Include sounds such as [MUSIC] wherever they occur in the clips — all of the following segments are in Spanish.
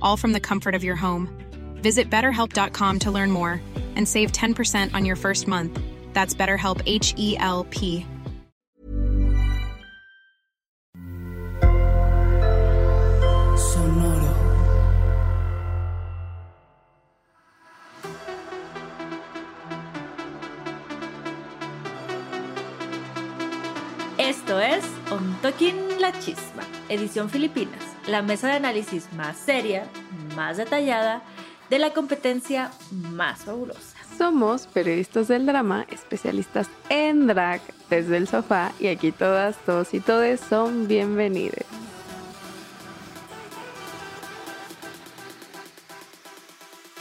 all from the comfort of your home. Visit betterhelp.com to learn more and save 10% on your first month. That's BetterHelp H E L P. Sonoro. Esto es On Talking La Chisma, edición Filipinas, la mesa de análisis más seria, más detallada, de la competencia más fabulosa. Somos periodistas del drama, especialistas en drag desde el sofá y aquí todas, todos y todes son bienvenidos.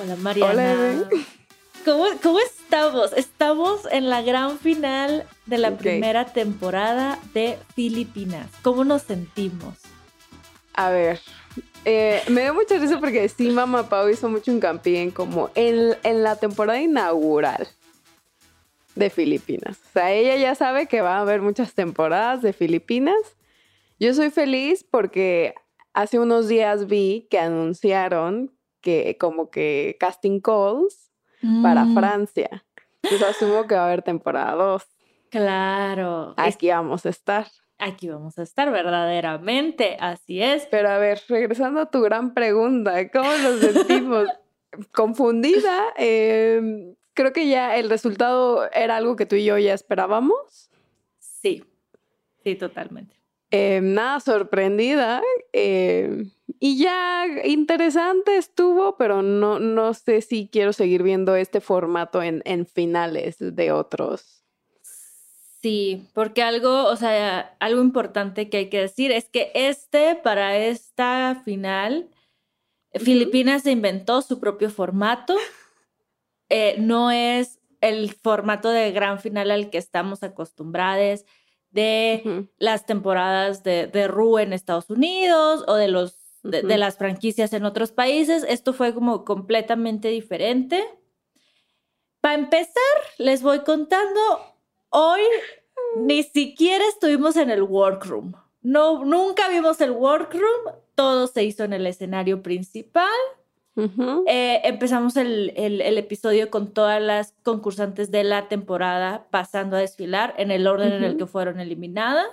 Hola Mariana. Hola. ¿Cómo, cómo estamos? Estamos en la gran final de la Ok. primera temporada de Filipinas. ¿Cómo nos sentimos? A ver, eh, me dio mucha risa porque sí, Mamá Pau hizo mucho hincapié en como en, en la temporada inaugural de Filipinas. O sea, ella ya sabe que va a haber muchas temporadas de Filipinas. Yo soy feliz porque hace unos días vi que anunciaron que como que casting calls para Mm, Francia. Entonces asumo que va a haber temporada 2. Claro. Es- Aquí vamos a estar. aquí vamos a estar verdaderamente. Así es. Pero a ver, regresando a tu gran pregunta, ¿cómo nos sentimos? [LAUGHS] Confundida. eh, creo que ya el resultado era algo que tú y yo ya esperábamos. Sí. Sí, totalmente. Eh, nada sorprendida. eh, y ya interesante estuvo, pero no, no sé si quiero seguir viendo este formato en, en finales de otros. Sí, porque algo, o sea, algo importante que hay que decir es que este, para esta final, Filipinas se inventó su propio formato. Eh, no es el formato de gran final al que estamos acostumbrados de las temporadas de, de Ru en Estados Unidos o de los de, las franquicias en otros países. Esto fue como completamente diferente. Para empezar, les voy contando, hoy [LAUGHS] ni siquiera estuvimos en el workroom. No, nunca vimos el workroom, todo se hizo en el escenario principal. Eh, empezamos el, el- el episodio con todas las concursantes de la temporada pasando a desfilar en el orden en el que fueron eliminadas.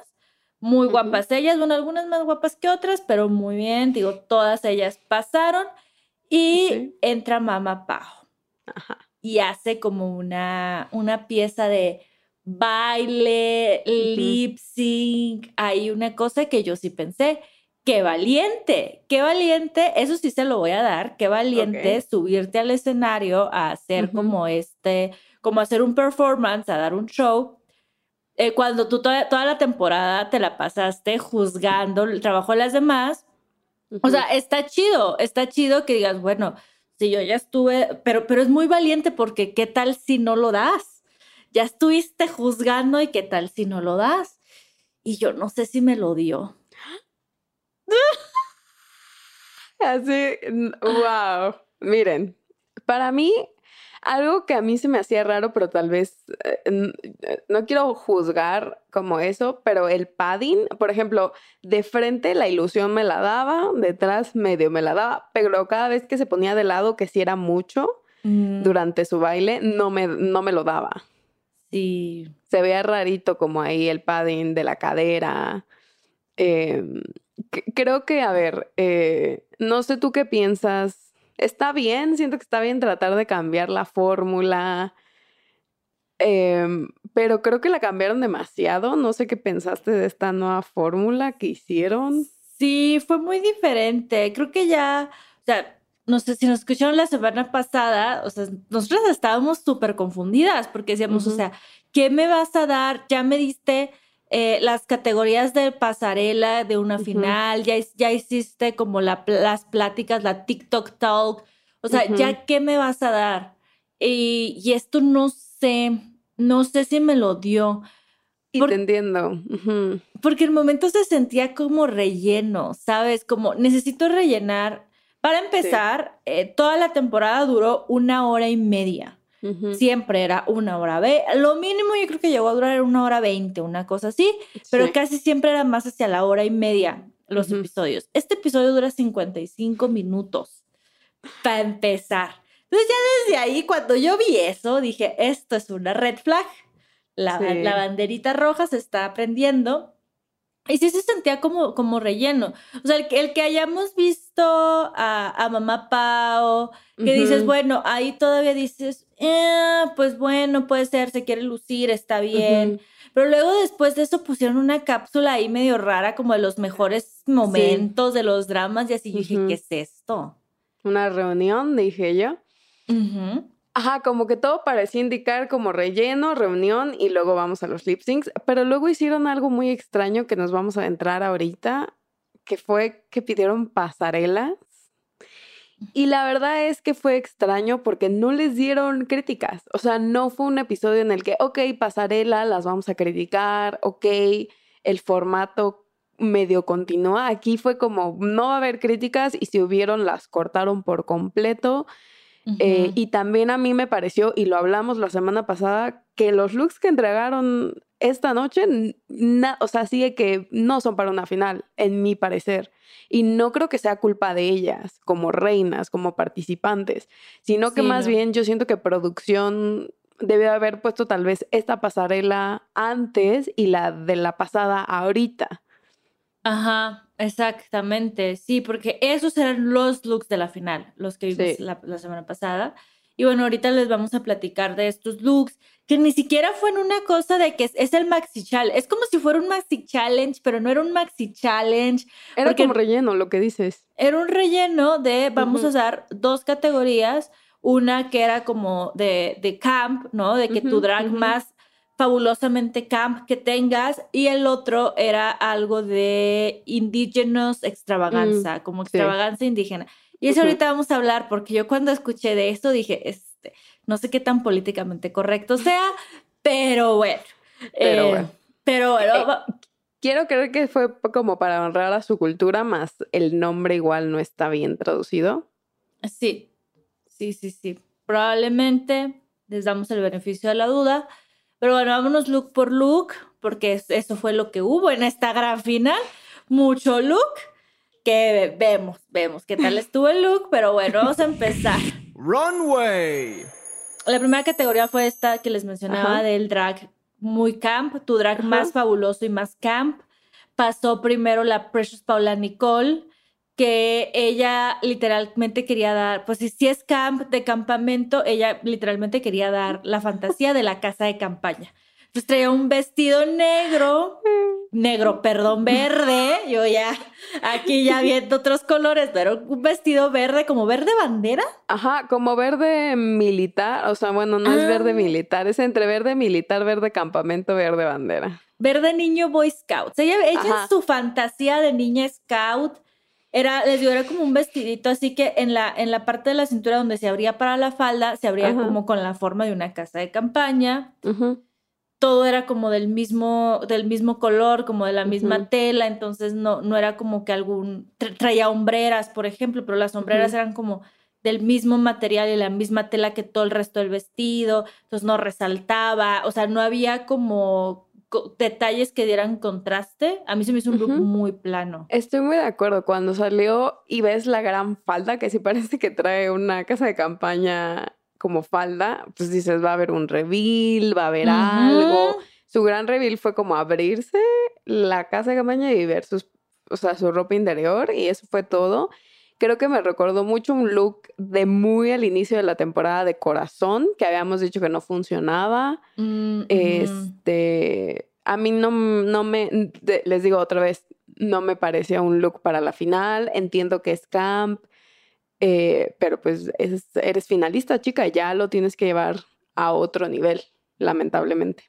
Muy guapas ellas, bueno, algunas más guapas que otras, pero muy bien, digo, todas ellas pasaron. Y Sí. entra Mama Pao Ajá. y hace como una, una pieza de baile, lip sync. Hay una cosa que yo sí pensé, qué valiente, qué valiente, eso sí se lo voy a dar, qué valiente subirte al escenario a hacer como este, como hacer un performance, a dar un show. Eh, cuando tú toda, la temporada te la pasaste juzgando el trabajo de las demás, o sea, está chido, está chido que digas, bueno, si yo ya estuve, pero, pero es muy valiente porque qué tal si no lo das. Ya estuviste juzgando y qué tal si no lo das. Y yo no sé si me lo dio. [LAUGHS] Así, wow. Miren, para mí, algo que a mí se me hacía raro, pero tal vez eh, eh, no quiero juzgar como eso, pero el padding, por ejemplo, de frente la ilusión me la daba, detrás medio me la daba, pero cada vez que se ponía de lado, que si era mucho mm. durante su baile, no me, no me lo daba. Sí. Se veía rarito como ahí el padding de la cadera. Em, creo que, a ver, eh, no sé tú qué piensas. Está bien, siento que está bien tratar de cambiar la fórmula, em, pero creo que la cambiaron demasiado. No sé qué pensaste de esta nueva fórmula que hicieron. Sí, fue muy diferente. Creo que ya, o sea, no sé si nos escucharon la semana pasada, o sea, nosotros estábamos súper confundidas porque decíamos, o sea, ¿qué me vas a dar? Ya me diste eh, las categorías de pasarela de una final, ya, ya hiciste como la, las pláticas, la TikTok Talk, o sea, ya qué me vas a dar. Y, y, esto no sé, no sé si me lo dio. Y te entiendo. Porque el momento se sentía como relleno, ¿sabes? Como necesito rellenar. Para empezar, eh, toda la temporada duró una hora y media. Siempre era una hora. Ve, lo mínimo yo creo que llegó a durar una hora veinte, una cosa así, pero casi siempre era más hacia la hora y media los episodios. Este episodio dura 55 minutos para empezar. Entonces ya desde ahí, cuando yo vi eso, dije, esto es una red flag. La, la banderita roja se está prendiendo. Y sí se sentía como, como relleno. O sea, el que, el que hayamos visto a, a Mamá Pao, que dices, bueno, ahí todavía dices, eh, pues bueno, puede ser, se quiere lucir, está bien. Pero luego después de eso pusieron una cápsula ahí medio rara, como de los mejores momentos de los dramas, y así yo dije, ¿qué es esto? Una reunión, dije yo. Ajá, como que todo parecía indicar como relleno, reunión y luego vamos a los lip syncs, pero luego hicieron algo muy extraño que nos vamos a entrar ahorita, que fue que pidieron pasarelas. Y la verdad es que fue extraño porque no les dieron críticas. O sea, no fue un episodio en el que, ok, pasarela, las vamos a criticar, ok, el formato medio continúa. Aquí fue como, no va a haber críticas y si hubieron, las cortaron por completo. Eh, y también a mí me pareció, y lo hablamos la semana pasada, que los looks que entregaron esta noche, o sea, sigue que no son para una final, en mi parecer. Y no creo que sea culpa de ellas, como reinas, como participantes, sino que más bien yo siento que producción debe haber puesto tal vez esta pasarela antes y la de la pasada ahorita. Ajá, exactamente. Sí, porque esos eran los looks de la final, los que vimos la, semana pasada. Y bueno, ahorita les vamos a platicar de estos looks, que ni siquiera fue en una cosa de que es, el Maxi Challenge. Es como si fuera un Maxi Challenge, pero no era un Maxi Challenge. Era como relleno, lo que dices. Era un relleno de, vamos a usar dos categorías. Una que era como de, de camp, ¿no? De que tu drag más fabulosamente camp que tengas y el otro era algo de indígenas extravaganza, mm, como extravaganza indígena. Y eso ahorita vamos a hablar porque yo cuando escuché de esto dije, este, no sé qué tan políticamente correcto sea, pero bueno. Pero eh, bueno. Pero bueno. Eh, quiero creer que fue como para honrar a su cultura, más el nombre igual no está bien traducido. Sí, sí, sí, sí. Probablemente les damos el beneficio de la duda pero bueno, vámonos look por look, porque eso fue lo que hubo en esta gran final. Mucho look que vemos, vemos qué tal [LAUGHS] estuvo el look, pero bueno, vamos a empezar. Runway. La primera categoría fue esta que les mencionaba del drag muy camp, tu drag más fabuloso y más camp. Pasó primero la Precious Paula Nicole, que ella literalmente quería dar, pues si es camp de campamento, ella literalmente quería dar la fantasía de la casa de campaña. Entonces traía un vestido negro, [LAUGHS] negro, perdón, verde. Yo ya, aquí ya viendo otros colores, pero un vestido verde, como verde bandera. Ajá, como verde militar. O sea, bueno, no es verde Ah. militar, es entre verde militar, verde campamento, verde bandera. Verde niño Boy Scout. Ella, ella en su fantasía de niña Scout era, les digo, era como un vestidito, así que en la, en la parte de la cintura donde se abría para la falda, se abría Ajá. como con la forma de una casa de campaña. Todo era como del mismo, del mismo color, como de la misma tela, entonces no, no era como que algún, tra- traía hombreras, por ejemplo, pero las sombreras Ujú. eran como del mismo material y la misma tela que todo el resto del vestido, entonces no resaltaba, o sea, no había como co- detalles que dieran contraste. A mí se me hizo un look Ujú. muy plano. Estoy muy de acuerdo. Cuando salió y ves la gran falda, que sí parece que trae una casa de campaña como falda, pues dices, va a haber un reveal, va a haber algo. Ujú. Su gran reveal fue como abrirse la casa de campaña y ver sus, o sea, su ropa interior y eso fue todo. Creo que me recordó mucho un look de muy al inicio de la temporada de Corazón, que habíamos dicho que no funcionaba. Mm. Este, a mí no, no me, les digo otra vez, no me parecía un look para la final. Entiendo que es camp, eh, pero pues es- eres finalista, chica, ya lo tienes que llevar a otro nivel, lamentablemente.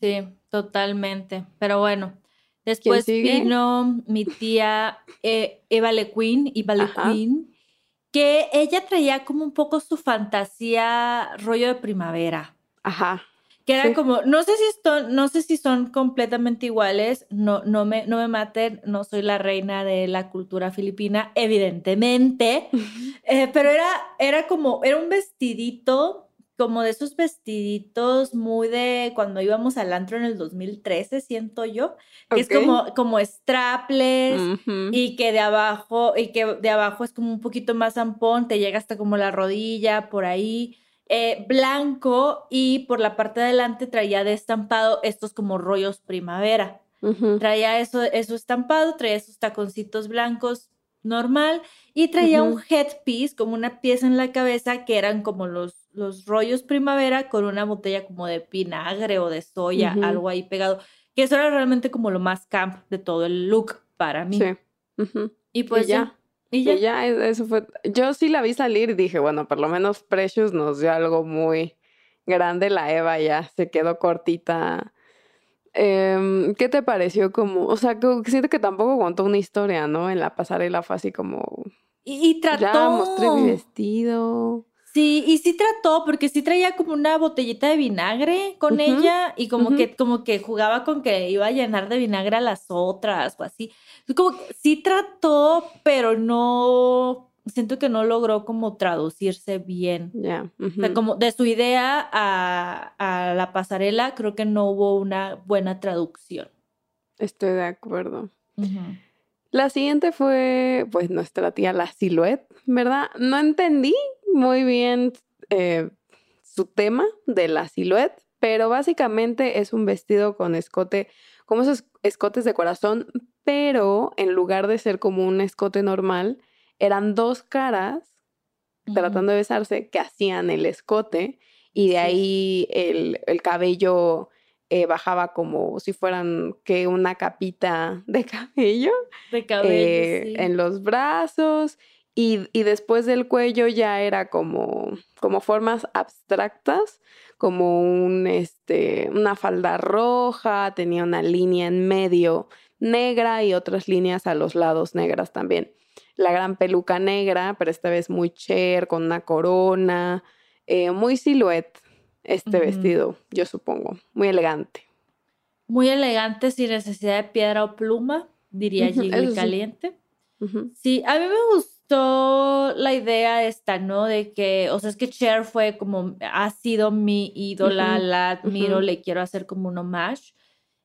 Sí, totalmente. Pero bueno, después vino mi tía eh, Eva Le Queen, Eva Le Ajá. Queen, que ella traía como un poco su fantasía rollo de primavera. Ajá. Que era Sí. como, no sé si son, no sé si son completamente iguales, no, no, me, no me maten, no soy la reina de la cultura filipina, evidentemente, [LAUGHS] eh, pero era, era como, era un vestidito, como de esos vestiditos muy de cuando íbamos al antro en el 2013, siento yo, que es como, como strapless y que de abajo, y que de abajo es como un poquito más ampón, te llega hasta como la rodilla, por ahí, eh, blanco, y por la parte de adelante traía de estampado estos como rollos primavera. Traía eso, eso estampado, traía esos taconcitos blancos normal y traía un headpiece, como una pieza en la cabeza que eran como los, los rollos primavera con una botella como de vinagre o de soya, Ujú. algo ahí pegado, que eso era realmente como lo más camp de todo el look para mí. Sí. Y pues ya. ya. Y Y ya. e- eso fue. Yo sí la vi salir y dije, bueno, por lo menos Precious nos dio algo muy grande. La Eva ya se quedó cortita. Em, ¿qué te pareció como, o sea, que siento que tampoco contó una historia, ¿no? En la pasarela fue así como, Y, y trató. ya mostré mi vestido. Sí, y sí trató, porque sí traía como una botellita de vinagre con ella y como que, como que jugaba con que iba a llenar de vinagre a las otras o así. Como que sí trató, pero no, siento que no logró como traducirse bien. Ya. O sea, ujú. como de su idea a, a la pasarela, creo que no hubo una buena traducción. Estoy de acuerdo. La siguiente fue, pues, nuestra tía La Silhouette, ¿verdad? No entendí muy bien eh, su tema de La Silhouette, pero básicamente es un vestido con escote, como esos escotes de corazón, pero en lugar de ser como un escote normal, eran dos caras tratando de besarse que hacían el escote y de Sí. ahí el, el cabello eh, bajaba como si fueran que una capita de cabello De cabello, eh, sí. en los brazos y, y después del cuello ya era como, como formas abstractas, como un, este, una falda roja, tenía una línea en medio negra y otras líneas a los lados negras también. La gran peluca negra, pero esta vez muy cher, con una corona, eh, muy silhouette este vestido, yo supongo, muy elegante. Muy elegante, sin necesidad de piedra o pluma, diría eso sí. Caliente. Ujú. Sí, a mí me gustó la idea esta, ¿no? De que, o sea, es que Cher fue como, ha sido mi ídola, la admiro, le quiero hacer como un homage.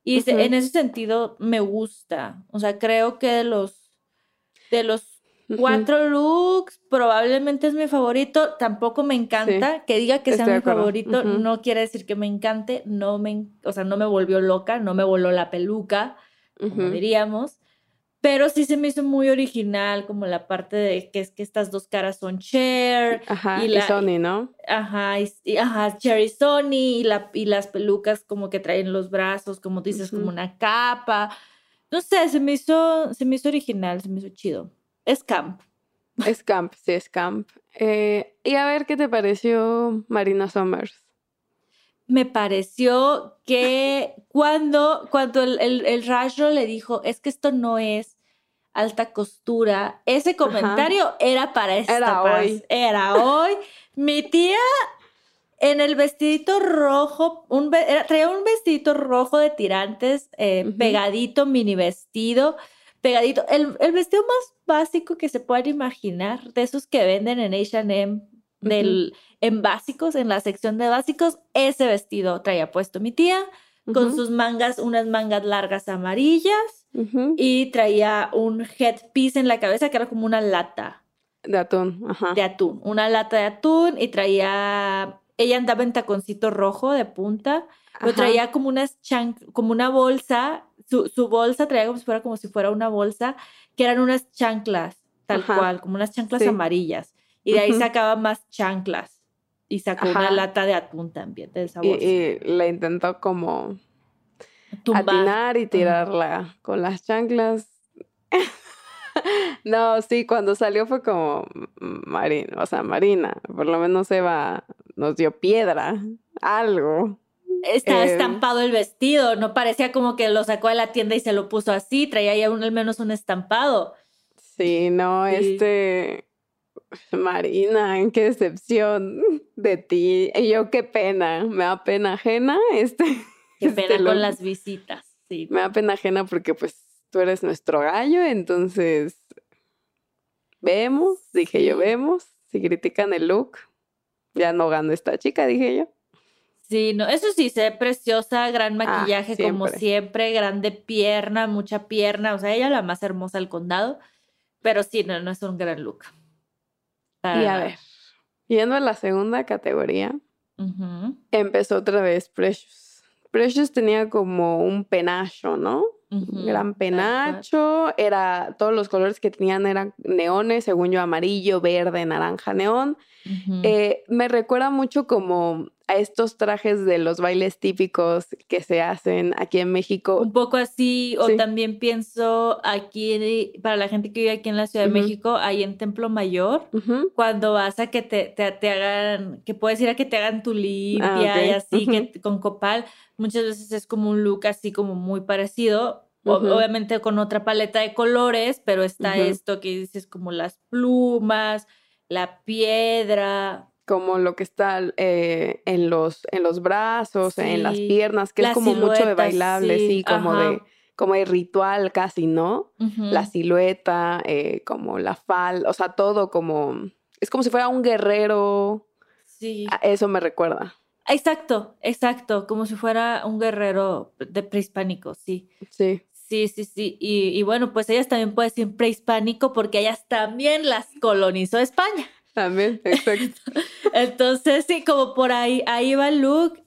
Y en ese sentido me gusta. O sea, creo que de los, de los cuatro looks, probablemente es mi favorito. Tampoco me encanta. Que diga que sea estoy mi favorito no quiere decir que me encante. No me, o sea, no me volvió loca, no me voló la peluca como diríamos. Pero sí se me hizo muy original, como la parte de que es que estas dos caras son Cher. Ajá, y, la, Sony, ¿no? Ajá, y, ajá, Cher y Sony, y, la, y las pelucas como que traen los brazos, como dices, como una capa. No sé, se me hizo, se me hizo original, se me hizo chido. Es camp. Es camp, sí, es camp. Eh, y a ver qué te pareció Marina Summers me pareció que [LAUGHS] cuando, cuando el, el, le dijo, es que esto no es alta costura, ese comentario era para esta Era hoy. Era hoy. Mi tía en el vestidito rojo, un, traía un vestidito rojo de tirantes, eh, pegadito, mini vestido, pegadito. El, el, vestido más básico que se puedan imaginar, de esos que venden en HM, del en básicos, en la sección de básicos, ese vestido traía puesto mi tía, con sus mangas, unas mangas largas amarillas, y traía un headpiece en la cabeza que era como una lata. De atún, ajá. De atún, una lata de atún, y traía, ella andaba en taconcito rojo de punta, pero traía como unas chan, como una bolsa, su, su, bolsa traía como si fuera como si fuera una bolsa, que eran unas chanclas, tal cual, como unas chanclas amarillas. Y de ahí sacaba más chanclas y sacó una lata de atún también de esa bolsa. Y, le intentó como atinar y tirarla con las chanclas. [LAUGHS] no, sí, cuando salió fue como Marina, o sea, Marina, por lo menos Eva nos dio piedra, algo. Estaba em, estampado el vestido, no parecía como que lo sacó de la tienda y se lo puso así, traía ya al menos un estampado. Sí, no, este [LAUGHS] Marina, qué decepción de ti. Y yo qué pena, me da pena ajena. [LAUGHS] Este, qué este pena con las visitas, sí. Me da pena ajena porque pues tú eres nuestro gallo, entonces vemos, dije yo, vemos. Si critican el look, ya no gano esta chica, dije yo. Sí, no, eso sí, se ve preciosa, gran ah, maquillaje como siempre, grande pierna, mucha pierna, o sea, ella la más hermosa del condado, pero sí, no, no es un gran look y a ver, yendo a la segunda categoría, empezó otra vez Precious. Precious tenía como un penacho, ¿no? Un gran penacho, era, todos los colores que tenían eran neones, según yo, amarillo, verde, naranja, neón. Eh, me recuerda mucho como a estos trajes de los bailes típicos que se hacen aquí en México. Un poco así, o también pienso aquí, para la gente que vive aquí en la Ciudad de México, ahí en Templo Mayor, cuando vas a que te, te, hagan, que puedes ir a que te hagan tu limpia ah, y así, que, con copal, muchas veces es como un look así como muy parecido. Obviamente con otra paleta de colores, pero está esto que dices como las plumas, la piedra, como lo que está eh, en, los, en los brazos, en las piernas, que es como mucho de bailable, sí, como de como de ritual casi, ¿no? La silueta, eh, como la falda, o sea, todo como, es como si fuera un guerrero. Sí. Eso me recuerda. Exacto, exacto, como si fuera un guerrero de prehispánico, sí. Sí. Sí, sí, sí. Y, y bueno, pues ellas también pueden ser prehispánico porque ellas también las colonizó España. También, exacto. [LAUGHS] Entonces, sí, como por ahí, ahí va el look.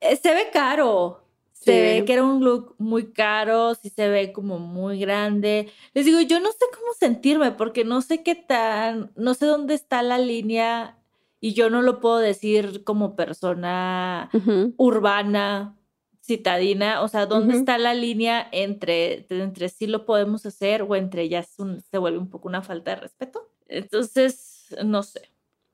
Eh, se ve caro. Se ve que era un look muy caro, sí se ve como muy grande. Les digo, yo no sé cómo sentirme porque no sé qué tan, no sé dónde está la línea y yo no lo puedo decir como persona urbana, citadina, o sea, ¿dónde está la línea entre, entre sí lo podemos hacer o entre ya se vuelve un poco una falta de respeto? Entonces, no sé,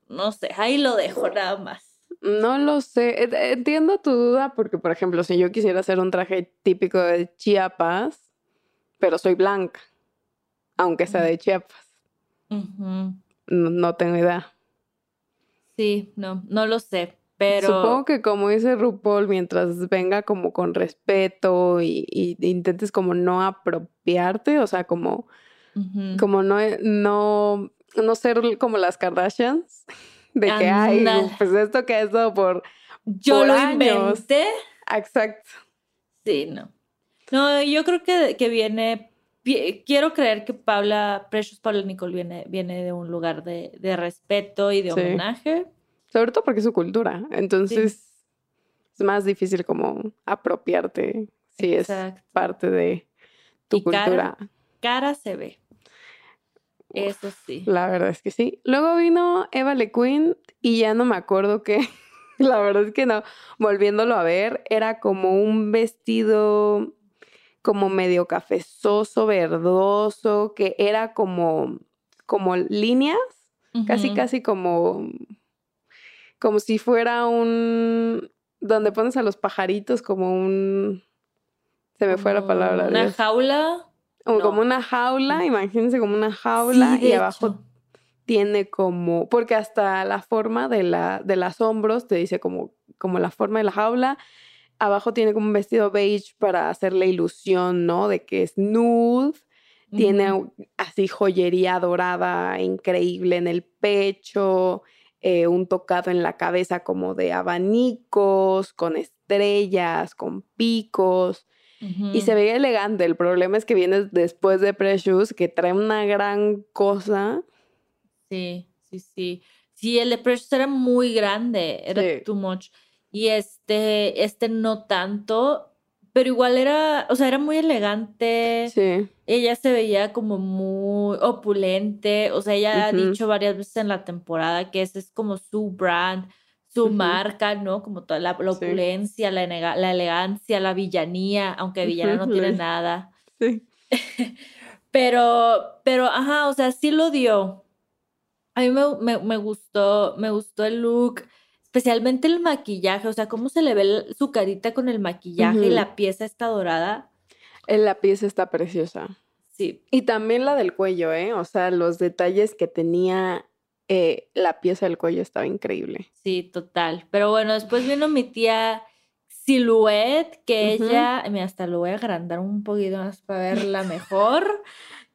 no sé, ahí lo dejo nada más. No lo sé, entiendo tu duda porque, por ejemplo, si yo quisiera hacer un traje típico de Chiapas, pero soy blanca, aunque sea de Chiapas, no, tengo idea. Sí, no, no lo sé, pero... Supongo que como dice RuPaul, mientras venga como con respeto y, intentes como no apropiarte, o sea, como, como no, no no ser como las Kardashians, de que hay, pues esto que eso por. Yo lo inventé. Exacto. Sí, no. No, yo creo que, que viene. Quiero creer que Paula, Precious Paula Nicole viene, viene de un lugar de, de respeto y de homenaje. Sobre todo porque es su cultura. Entonces es más difícil como apropiarte si es parte de tu cultura. cara se ve. Eso sí. La verdad es que sí. Luego vino Eva LeQueen y ya no me acuerdo qué. [LAUGHS] La verdad es que no. Volviéndolo a ver, era como un vestido como medio cafezoso, verdoso, que era como, como líneas, casi, casi como, como si fuera un, donde pones a los pajaritos como un, se me fue la palabra. Una Dios. jaula. Como, no. como una jaula, imagínense como una jaula Sí, y abajo hecho. tiene como, porque hasta la forma de, la, de las hombros te dice como, como la forma de la jaula. Abajo tiene como un vestido beige para hacer la ilusión, ¿no? De que es nude. Tiene así joyería dorada increíble en el pecho, eh, un tocado en la cabeza como de abanicos, con estrellas, con picos. Y se veía elegante. El problema es que viene después de Precious, que trae una gran cosa. Sí, sí, sí. Sí, el de Precious era muy grande, era Sí. too much. Y este, este no tanto, pero igual era, o sea, era muy elegante. Sí. Ella se veía como muy opulente, o sea, ella ha dicho varias veces en la temporada que ese es como su brand, su marca, ¿no? Como toda la, la Sí. opulencia, la, la elegancia, la villanía, aunque villana no tiene nada. Sí. [LAUGHS] Pero, pero, ajá, o sea, sí lo dio. A mí me, me, me gustó, me gustó el look, especialmente el maquillaje, o sea, cómo se le ve su carita con el maquillaje y la pieza está dorada. Eh, La pieza está preciosa. Sí, Y también la del cuello, ¿eh? O sea, los detalles que tenía eh, la pieza del cuello estaba increíble. sí, total. Pero bueno, después vino mi tía Silhouette, que Ujú. ella, mira, hasta lo voy a agrandar un poquito más para verla mejor.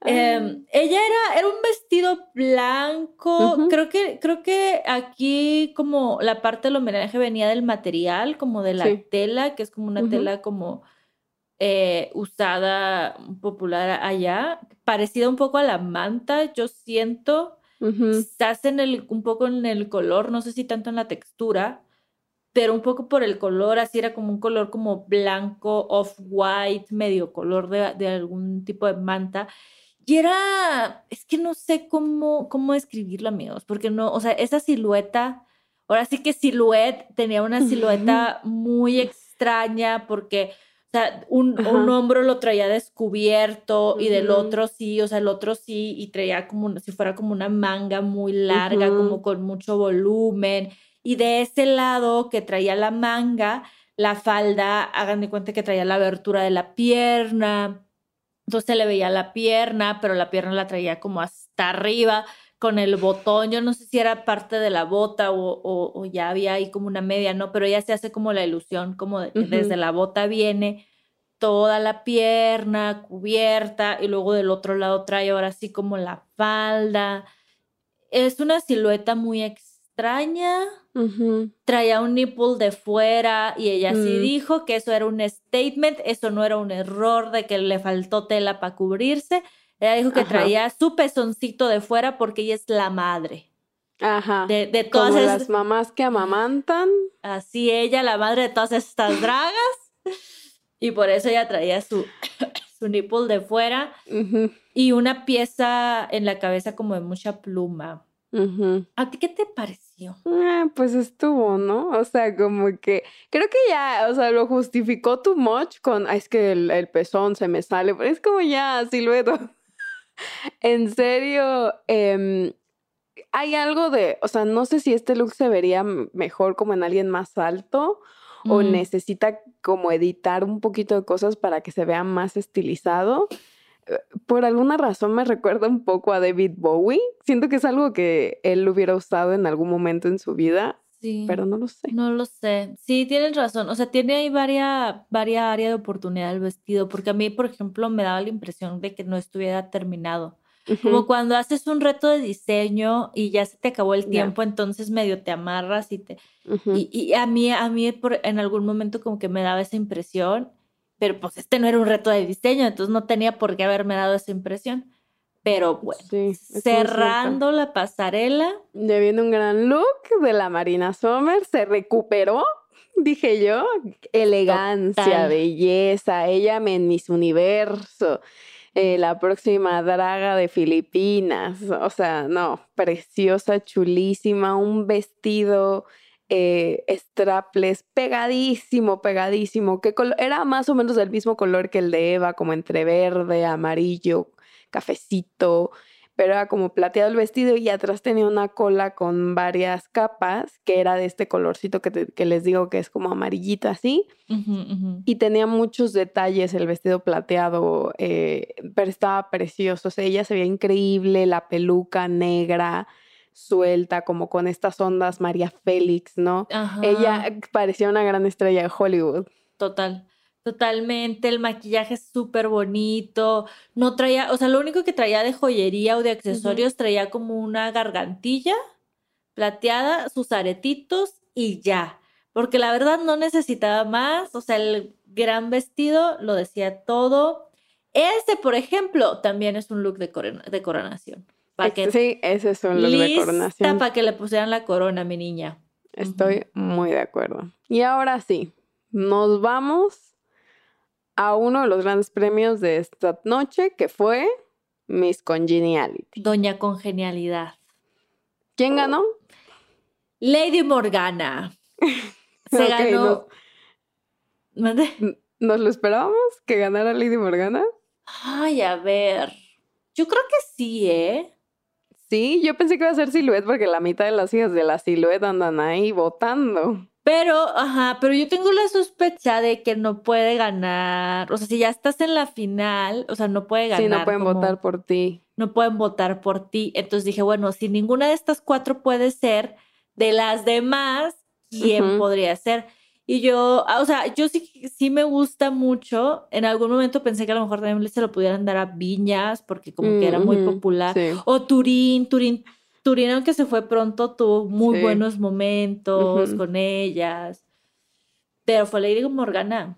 [LAUGHS] Em, ella era, era un vestido blanco. Ujú. Creo que, creo que aquí como la parte del homenaje venía del material, como de la Sí. tela, que es como una tela como eh, usada popular allá, parecida un poco a la manta, yo siento. Ujú. Quizás en el, un poco en el color, no sé si tanto en la textura, pero un poco por el color, así era como un color como blanco, off-white, medio color de, de algún tipo de manta. Y era, es que no sé cómo, cómo describirlo, amigos, porque no, o sea, esa silueta, ahora sí que Silhouette tenía una [LAUGHS] silueta muy extraña porque, sea, un, un hombro lo traía descubierto y del otro sí, o sea, el otro sí, y traía como si fuera como una manga muy larga, como con mucho volumen. Y de ese lado que traía la manga, la falda, hagan de cuenta que traía la abertura de la pierna. Entonces se le veía la pierna, pero la pierna la traía como hasta arriba con el botón. Yo no sé si era parte de la bota o, o- o ya había ahí como una media, ¿no? Pero ya se hace como la ilusión, como de que desde la bota viene toda la pierna cubierta y luego del otro lado trae ahora sí como la falda. Es una silueta muy extraña Ujú. traía un nipple de fuera y ella sí Mm. dijo que eso era un statement, eso no era un error de que le faltó tela para cubrirse. Ella dijo que Ajá. traía su pezoncito de fuera porque ella es la madre Ajá. de, de todas Como esas, las mamás que amamantan. así ella, la madre de todas estas [LAUGHS] dragas. Y por eso ella traía su, [COUGHS] su nipple de fuera Ujú, y una pieza en la cabeza como de mucha pluma. ujú. ¿A ti qué te pareció? Ah, pues estuvo, ¿no? O sea, como que creo que ya, o sea, lo justificó too much con, "Ay, es que el, el pezón se me sale, pero es como ya, silueta. [LAUGHS] en serio, em, hay algo de, o sea, no sé si este look se vería mejor como en alguien más alto o Mm. necesita como editar un poquito de cosas para que se vea más estilizado. Eh, Por alguna razón me [LAUGHS] recuerda un poco a David Bowie. Siento que es algo que él hubiera usado en algún momento en su vida, Sí. pero no lo sé. No lo sé. Sí, tienes razón. O sea, tiene ahí varias, varias áreas de oportunidad el vestido, porque a mí, por ejemplo, me daba la impresión de que no estuviera terminado. Como cuando haces un reto de diseño y ya se te acabó el tiempo, entonces medio te amarras y te... ujú. Y, y a mí, a mí por- en algún momento como que me daba esa impresión, pero pues este no era un reto de diseño, entonces no tenía por qué haberme dado esa impresión. Pero bueno, Sí, cerrando la pasarela, Ya viene un gran look de la Marina Sommer, se recuperó, [LAUGHS] dije yo, elegancia, Total. belleza, ella en Miss Universo. eh, la próxima draga de Filipinas. O sea, no, preciosa, chulísima, un vestido eh, strapless, pegadísimo, pegadísimo, que era más o menos del mismo color que el de Eva, como entre verde, amarillo, cafecito, pero era como plateado el vestido y atrás tenía una cola con varias capas, que era de este colorcito que, les digo que es como amarillita así. Y tenía muchos detalles el vestido plateado, eh, pero estaba precioso. O sea, ella se veía increíble, la peluca negra suelta, como con estas ondas María Félix, ¿no? Ella parecía una gran estrella de Hollywood. Total. Totalmente, el maquillaje es súper bonito. No traía, o sea, lo único que traía de joyería o de accesorios traía como una gargantilla plateada, sus aretitos y ya. Porque la verdad no necesitaba más. O sea, el gran vestido lo decía todo. Este, por ejemplo, también es un look de, de coronación. Para que sí, ese es un look de coronación. Para que le pusieran la corona, mi niña. Estoy muy de acuerdo. Y ahora sí, nos vamos a uno de los grandes premios de esta noche, que fue Miss Congeniality. Doña Congenialidad. ¿Quién ganó? Lady Morgana. [LAUGHS] Se ganó. Nos... ¿Nos lo esperábamos que ganara Lady Morgana? Ay, a ver. Yo creo que sí, ¿eh? Sí, yo pensé que iba a ser Silhouette porque la mitad de las hijas de la Silhouette andan ahí votando. Pero, ajá, pero yo tengo la sospecha de que no puede ganar. O sea, si ya estás en la final, o sea, no puede ganar. Sí, no pueden votar por ti. No pueden votar por ti. Entonces dije, bueno, si ninguna de estas cuatro puede ser, de las demás, ¿quién podría ser? Y yo, ah, o sea, yo sí, sí me gusta mucho. En algún momento pensé que a lo mejor también se lo pudieran dar a Viñas, porque como que era muy popular. O Turín, Turín Turín, aunque se fue pronto, tuvo muy buenos momentos con ellas. Pero fue Lady Morgana.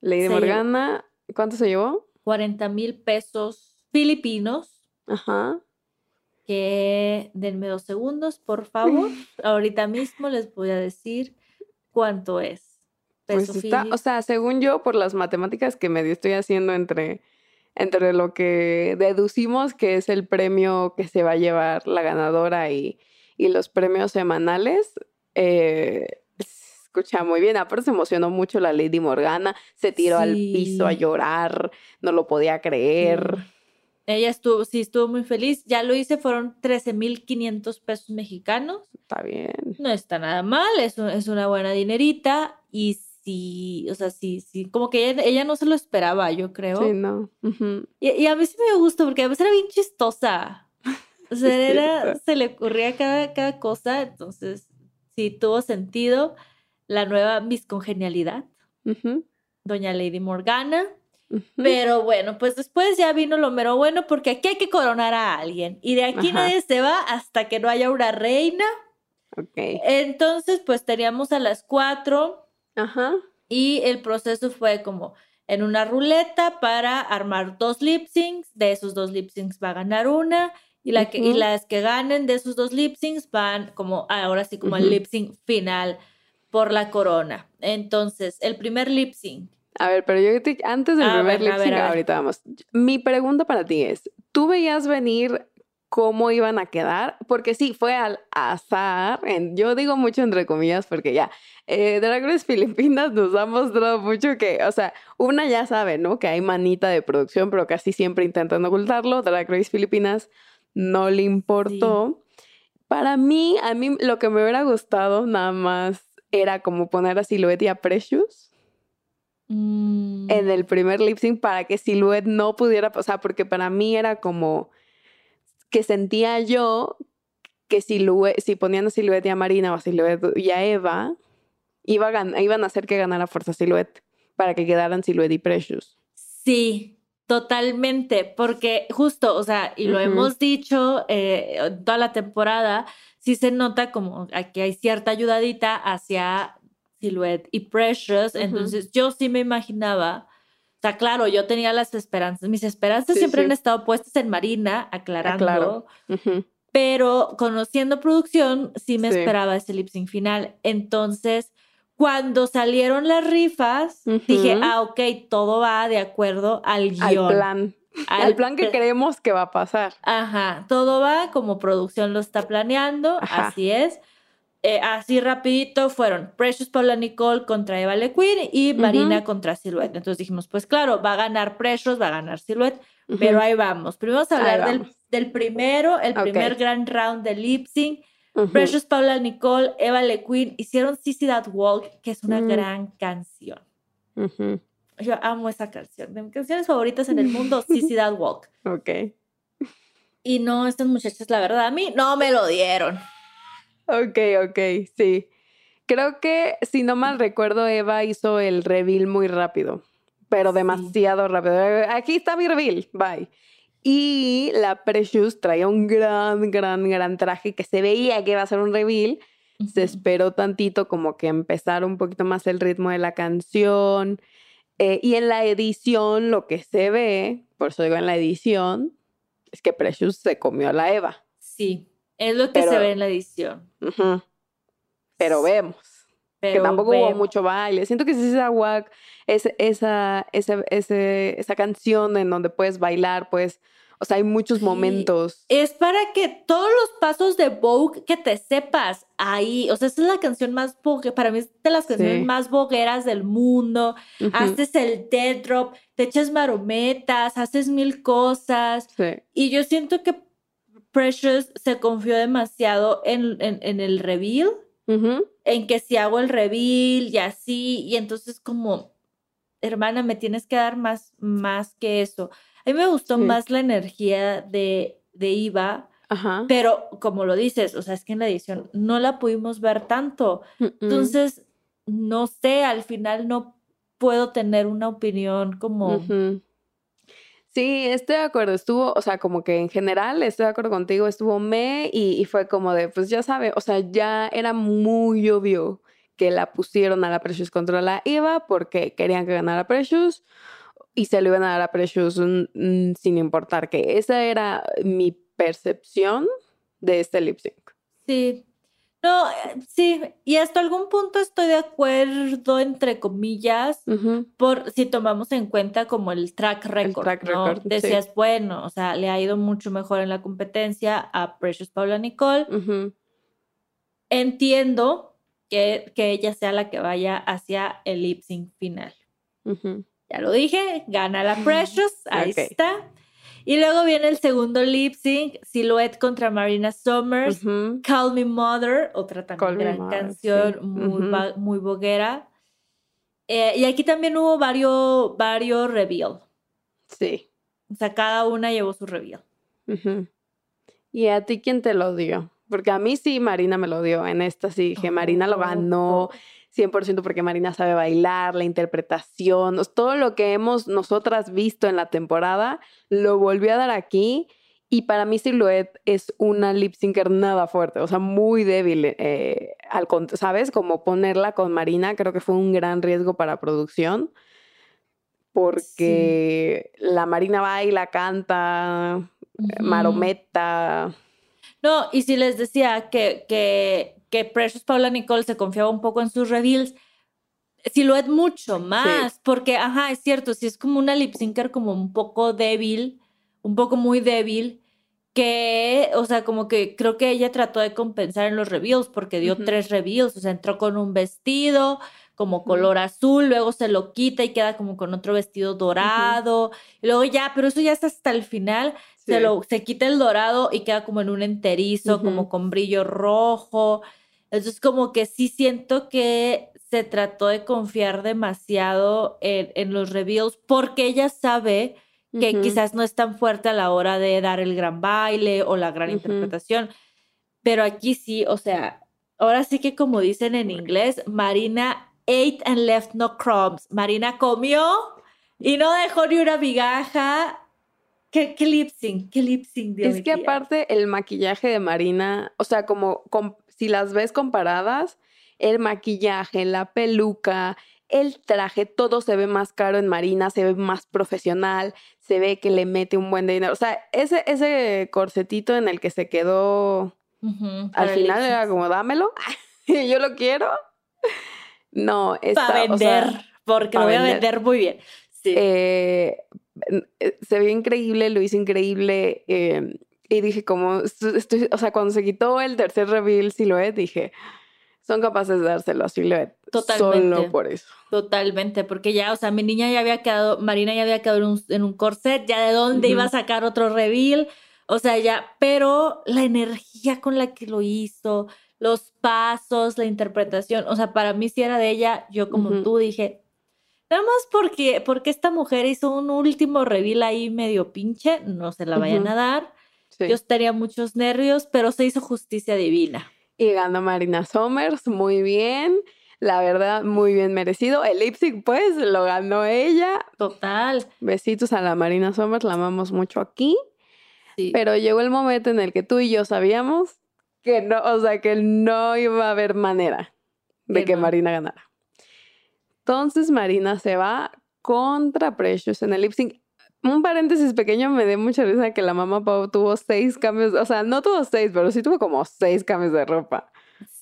Lady Morgana, ¿cuánto se llevó? 40 mil pesos filipinos. Ajá. Que denme dos segundos, por favor. [LAUGHS] Ahorita mismo les voy a decir cuánto es. pues está, o sea, según yo, por las matemáticas que medio estoy haciendo entre entre lo que deducimos que es el premio que se va a llevar la ganadora y, los premios semanales. Eh, escucha muy bien, aparte se emocionó mucho la Lady Morgana, se tiró al piso a llorar, no lo podía creer. Ella estuvo, sí, estuvo muy feliz. Ya lo hice, fueron 13.500 pesos mexicanos. Está bien. No está nada mal, es, es una buena dinerita. Y sí, o sea, sí, sí, como que ella, no se lo esperaba, yo creo. Sí, no. y, a mí sí me gustó porque a veces era bien chistosa. O [LAUGHS] sea, se le ocurría cada, cada cosa, entonces sí tuvo sentido la nueva Miss Congenialidad, Doña Lady Morgana. Pero bueno, pues después ya vino lo mero bueno porque aquí hay que coronar a alguien y de aquí nadie se va hasta que no haya una reina. Ok. Entonces, pues teníamos a las cuatro Ajá. Y el proceso fue como en una ruleta para armar dos lip syncs. De esos dos lip syncs va a ganar una. Y, la que, y las que ganen de esos dos lip syncs van como ahora sí como el lip sync final por la corona. Entonces, el primer lip sync. A ver, pero yo antes del primer lip sync, ahorita vamos. Mi pregunta para ti es, ¿tú veías venir cómo iban a quedar, porque sí, fue al azar, yo digo mucho entre comillas porque ya, eh, Drag Race Filipinas nos ha mostrado mucho que, o sea, una ya sabe, ¿no? Que hay manita de producción, pero casi siempre intentan ocultarlo, Drag Race Filipinas no le importó. Para mí, a mí lo que me hubiera gustado nada más era como poner a Silhouette y a Precious. Mm. En el primer lip sync para que Silhouette no pudiera, o sea, porque para mí era como, que sentía yo que si, si ponían a Silhouette y a Marina o a Silhouette y a Eva, iba iban a hacer que ganara Fuerza Silhouette para que quedaran Silhouette y Precious. Sí, totalmente, porque justo, o sea, y lo hemos dicho eh, toda la temporada, sí se nota como que hay cierta ayudadita hacia Silhouette y Precious, entonces yo sí me imaginaba o sea, claro, yo tenía las esperanzas. Mis esperanzas siempre han estado puestas en Marina, aclarando. Pero conociendo producción, sí me esperaba ese lip sync final. Entonces, cuando salieron las rifas, dije, ah, ok, todo va de acuerdo al guion. Al plan. al, plan que creemos que va a pasar. Ajá, todo va como producción lo está planeando, así es. Eh, así rapidito fueron Precious Paula Nicole contra Eva Le y Marina contra Silhouette. Entonces dijimos, pues claro, va a ganar Precious, va a ganar Silhouette, pero ahí vamos. Primero vamos a hablar del, primero, el primer grand round de lip sync. Precious Paula Nicole, Eva Le hicieron Sissy That Walk, que es una mm. gran canción. Yo amo esa canción. De mis canciones favoritas en el mundo, [LAUGHS] Sissy That Walk. Ok. Y no, estas muchachas, la verdad, a mí no me lo dieron. Ok, ok, sí. Creo que, si no mal recuerdo, Eva hizo el reveal muy rápido, pero demasiado rápido. Aquí está mi reveal, bye. Y la Precious traía un gran, gran, gran traje que se veía que iba a ser un reveal. Se esperó tantito como que empezar un poquito más el ritmo de la canción. Eh, y en la edición lo que se ve, por eso digo en la edición, es que Precious se comió a la Eva. Sí, es lo que se ve en la edición. Pero vemos. que tampoco hubo mucho baile. Siento que esa es, esa, esa, esa canción en donde puedes bailar, pues, o sea, hay muchos momentos. Es para que todos los pasos de Vogue que te sepas ahí. O sea, esa es la canción más para mí es de las canciones más bogueras del mundo. Haces el dead drop, te echas marometas, haces mil cosas. Y yo siento que Precious se confió demasiado en, en, el reveal, en que si hago el reveal y así, y entonces como, hermana, me tienes que dar más, más que eso. A mí me gustó más la energía de, de Iva, pero como lo dices, o sea, es que en la edición no la pudimos ver tanto. Entonces, no sé, al final no puedo tener una opinión como... Sí, estoy de acuerdo. Estuvo, o sea, como que en general estoy de acuerdo contigo, estuvo me y, fue como de, pues ya sabe, o sea, ya era muy obvio que la pusieron a la Precious contra la Eva porque querían que ganara Precious y se lo iban a dar a Precious sin importar que esa era mi percepción de este lip sync. Sí, no, eh, sí, y hasta algún punto estoy de acuerdo, entre comillas, por si tomamos en cuenta como el track record. Decías, bueno, o sea, le ha ido mucho mejor en la competencia a Precious Paula Nicole. Entiendo que, que, ella sea la que vaya hacia el lip sync final. Ya lo dije, gana la Precious, ahí está. Y luego viene el segundo lip sync, Silhouette contra Marina Summers, Call Me Mother, otra también gran canción, muy, muy boguera. Eh, y aquí también hubo varios, varios reveal. Sí. O sea, cada una llevó su reveal. ¿Y a ti quién te lo dio? Porque a mí sí, Marina me lo dio. En esta sí dije, Marina lo ganó. 100% porque Marina sabe bailar, la interpretación, todo lo que hemos nosotras visto en la temporada, lo volvió a dar aquí. Y para mí Silhouette es una lip syncer nada fuerte, o sea, muy débil. Eh, al, ¿Sabes? Como ponerla con Marina, creo que fue un gran riesgo para producción. Porque la Marina baila, canta, marometa. No, y si les decía que, que que Precious Paula Nicole se confiaba un poco en sus reveals, Silhouette mucho más, porque, ajá, es cierto, si es como una lip syncer como un poco débil, un poco muy débil, que, o sea, como que creo que ella trató de compensar en los reveals porque dio tres reveals, o sea, entró con un vestido como color azul, luego se lo quita y queda como con otro vestido dorado, y luego ya, pero eso ya es hasta el final, se, lo, se quita el dorado y queda como en un enterizo, como con brillo rojo, entonces, como que sí siento que se trató de confiar demasiado en, los reveals porque ella sabe que quizás no es tan fuerte a la hora de dar el gran baile o la gran interpretación. Pero aquí sí, o sea, ahora sí que como dicen en inglés, Marina ate and left no crumbs. Marina comió y no dejó ni una migaja. ¿Qué, qué lip sync? ¿Qué lip sync? es que aparte el maquillaje de Marina, o sea, como si las ves comparadas, el maquillaje, la peluca, el traje, todo se ve más caro en Marina, se ve más profesional, se ve que le mete un buen dinero. O sea, ese, ese corsetito en el que se quedó al final era como, dámelo, [LAUGHS] yo lo quiero. No, está, Para vender, porque lo voy a vender muy bien. Sí. Eh, se ve increíble, lo hizo increíble. eh, y dije, como, esto- estoy, o sea, cuando se quitó el tercer reveal Silhouette, dije, son capaces de dárselo a Silhouette. Totalmente. Solo por eso. Totalmente, porque ya, o sea, mi niña ya había quedado, Marina ya había quedado en un, en un corset, ya de dónde iba a sacar otro reveal, o sea, ya, pero la energía con la que lo hizo, los pasos, la interpretación, o sea, para mí sí era de ella, yo como tú dije, nada más porque, porque esta mujer hizo un último reveal ahí medio pinche, no se la vayan a dar, Sí. yo estaría muchos nervios, pero se hizo justicia divina. Y ganó Marina Somers, muy bien. La verdad, muy bien merecido. El sync, pues, lo ganó ella. Total. Besitos a la Marina Somers, la amamos mucho aquí. Sí. Pero llegó el momento en el que tú y yo sabíamos que no, o sea, que no iba a haber manera de Que que no. Marina ganara. Entonces Marina se va contra Precious en el lip sync. Un paréntesis pequeño, me dio mucha risa que la mamá Pau tuvo seis cambios, o sea, no tuvo seis, pero sí tuvo como seis cambios de ropa.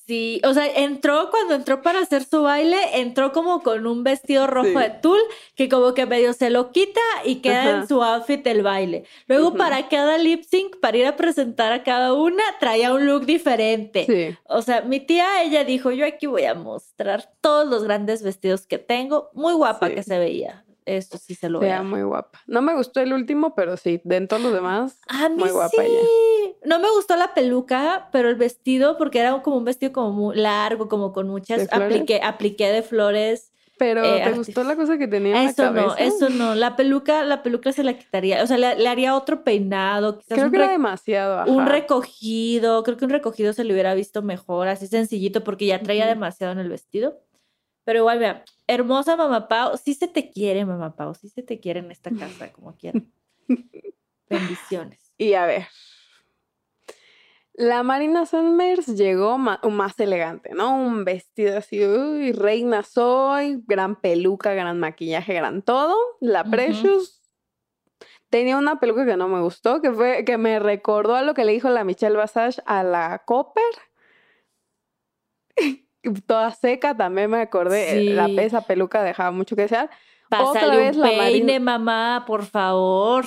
Sí, o sea, entró cuando entró para hacer su baile, entró como con un vestido rojo Sí. de tul que como que medio se lo quita y queda Ajá. en su outfit del baile. Luego para cada lip sync, para ir a presentar a cada una, traía un look diferente. Sí. O sea, mi tía, ella dijo, yo aquí voy a mostrar todos los grandes vestidos que tengo. Muy guapa Sí. que se veía. Esto sí se lo veo. muy guapa. No me gustó el último, pero sí, de todos los demás, A mí muy guapa sí. ella. No me gustó la peluca, pero el vestido, porque era como un vestido como muy largo, como con muchas. Apliqué, apliqué de flores. Pero Eh, ¿te gustó la cosa que tenía en Eso la no, eso no. La peluca, la peluca se la quitaría. O sea, le, le haría otro peinado, quizás Creo un, que era demasiado. un recogido. Creo que un recogido se le hubiera visto mejor, así sencillito, porque ya traía demasiado en el vestido. Pero igual, vea, hermosa mamá Pau, sí se te quiere, mamá Pau, sí se te quiere en esta casa, [LAUGHS] como quieran. Bendiciones. [LAUGHS] Y a ver. La Marina Summers llegó más elegante, ¿no? Un vestido así, uy, reina soy, gran peluca, gran maquillaje, gran todo. La. Precious tenía una peluca que no me gustó, que fue que me recordó a lo que le dijo la Michelle Basage a la Copper. Toda seca, también me acordé. Sí. La, esa peluca dejaba mucho que desear. Otra Pásale vez un la peine, Marina- mamá, por favor.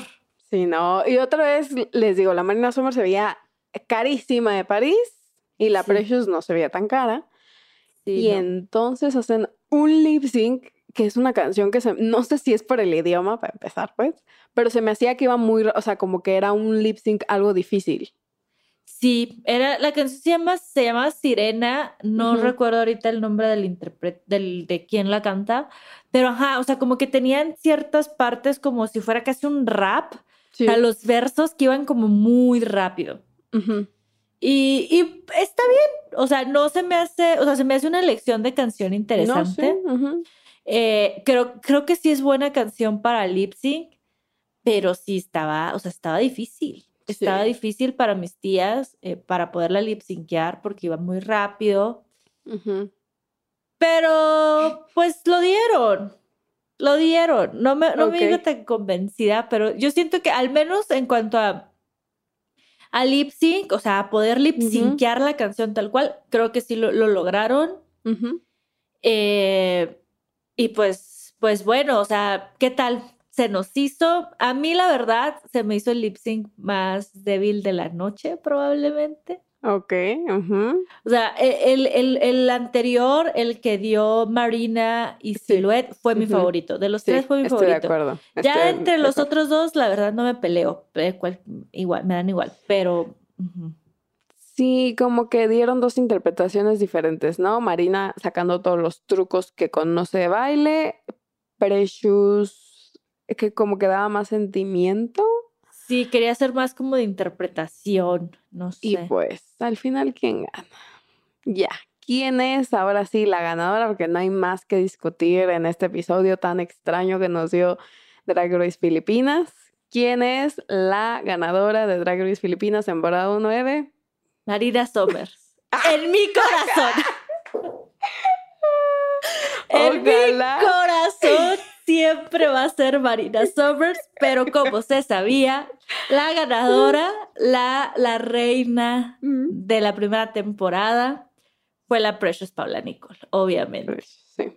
Sí, no. Y otra vez les digo, la Marina Summer se veía carísima de París y la Sí. Precious no se veía tan cara. Sí, y no. entonces hacen un lip sync que es una canción que se, no sé si es por el idioma para empezar, pues, pero se me hacía que iba muy, o sea, como que era un lip sync algo difícil. Sí, era, la canción se llama, se llama Sirena, no Ujú. recuerdo ahorita el nombre del intérprete, del, de quién la canta, pero ajá, o sea, como que tenían ciertas partes como si fuera casi un rap, Sí. o sea, los versos que iban como muy rápido. Ujú. Y, y está bien, o sea, no se me hace, o sea, se me hace una elección de canción No, interesante. sí, ujú. Eh, creo, creo que sí es buena canción para lip sync, pero sí estaba, o sea, estaba difícil. Estaba Sí. difícil para mis tías eh, para poderla lip syncear porque iba muy rápido. Ujú. Pero pues lo dieron. Lo dieron. No me, no me iba tan convencida, pero yo siento que al menos en cuanto a, a lip sync, o sea, a poder lip syncear la canción tal cual, creo que sí lo, lo lograron. Eh, y pues, pues bueno, o sea, ¿qué tal? Se nos hizo. A mí, la verdad, se me hizo el lip sync más débil de la noche, probablemente. Ok. O sea, e- el, el, el anterior, el que dio Marina y Sí. Silhouette, fue mi favorito. De los Sí, tres fue mi estoy de favorito. acuerdo. Ya estoy entre de los acuerdo. otros dos, la verdad, no me peleo. eh, igual, me dan igual, pero. Sí, como que dieron dos interpretaciones diferentes, ¿no? Marina sacando todos los trucos que conoce de baile, Precious, que como que daba más sentimiento. Sí, quería ser más como de interpretación, no sé. Y pues, al final, ¿quién gana? Ya, ¿quién es ahora sí la ganadora? Porque no hay más que discutir en este episodio tan extraño que nos dio Drag Race Filipinas. ¿Quién es la ganadora de Drag Race Filipinas temporada 9? Marina Somers. [LAUGHS] en mi corazón. [LAUGHS] en mi corazón siempre va a ser Marina Somers, pero como se sabía, la ganadora, la, la reina Mm. de la primera temporada fue la Precious Paula Nicole, obviamente. Sí.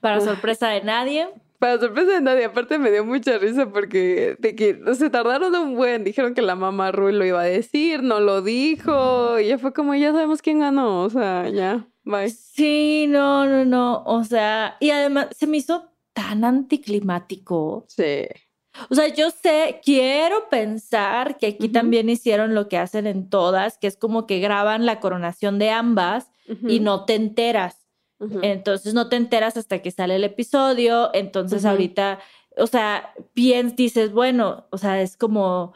Para sorpresa de nadie, Para sorpresa de nadie, aparte me dio mucha risa porque de que se tardaron un buen, dijeron que la mamá Rui lo iba a decir, no lo dijo, y ya fue como, ya sabemos quién ganó, o sea, ya, bye. Sí, no, no, no, o sea, y además se me hizo tan anticlimático. Sí. O sea, yo sé, quiero pensar que aquí también hicieron lo que hacen en todas, que es como que graban la coronación de ambas y no te enteras. Entonces no te enteras hasta que sale el episodio. Entonces ahorita, o sea, piensas, dices, bueno, o sea, es como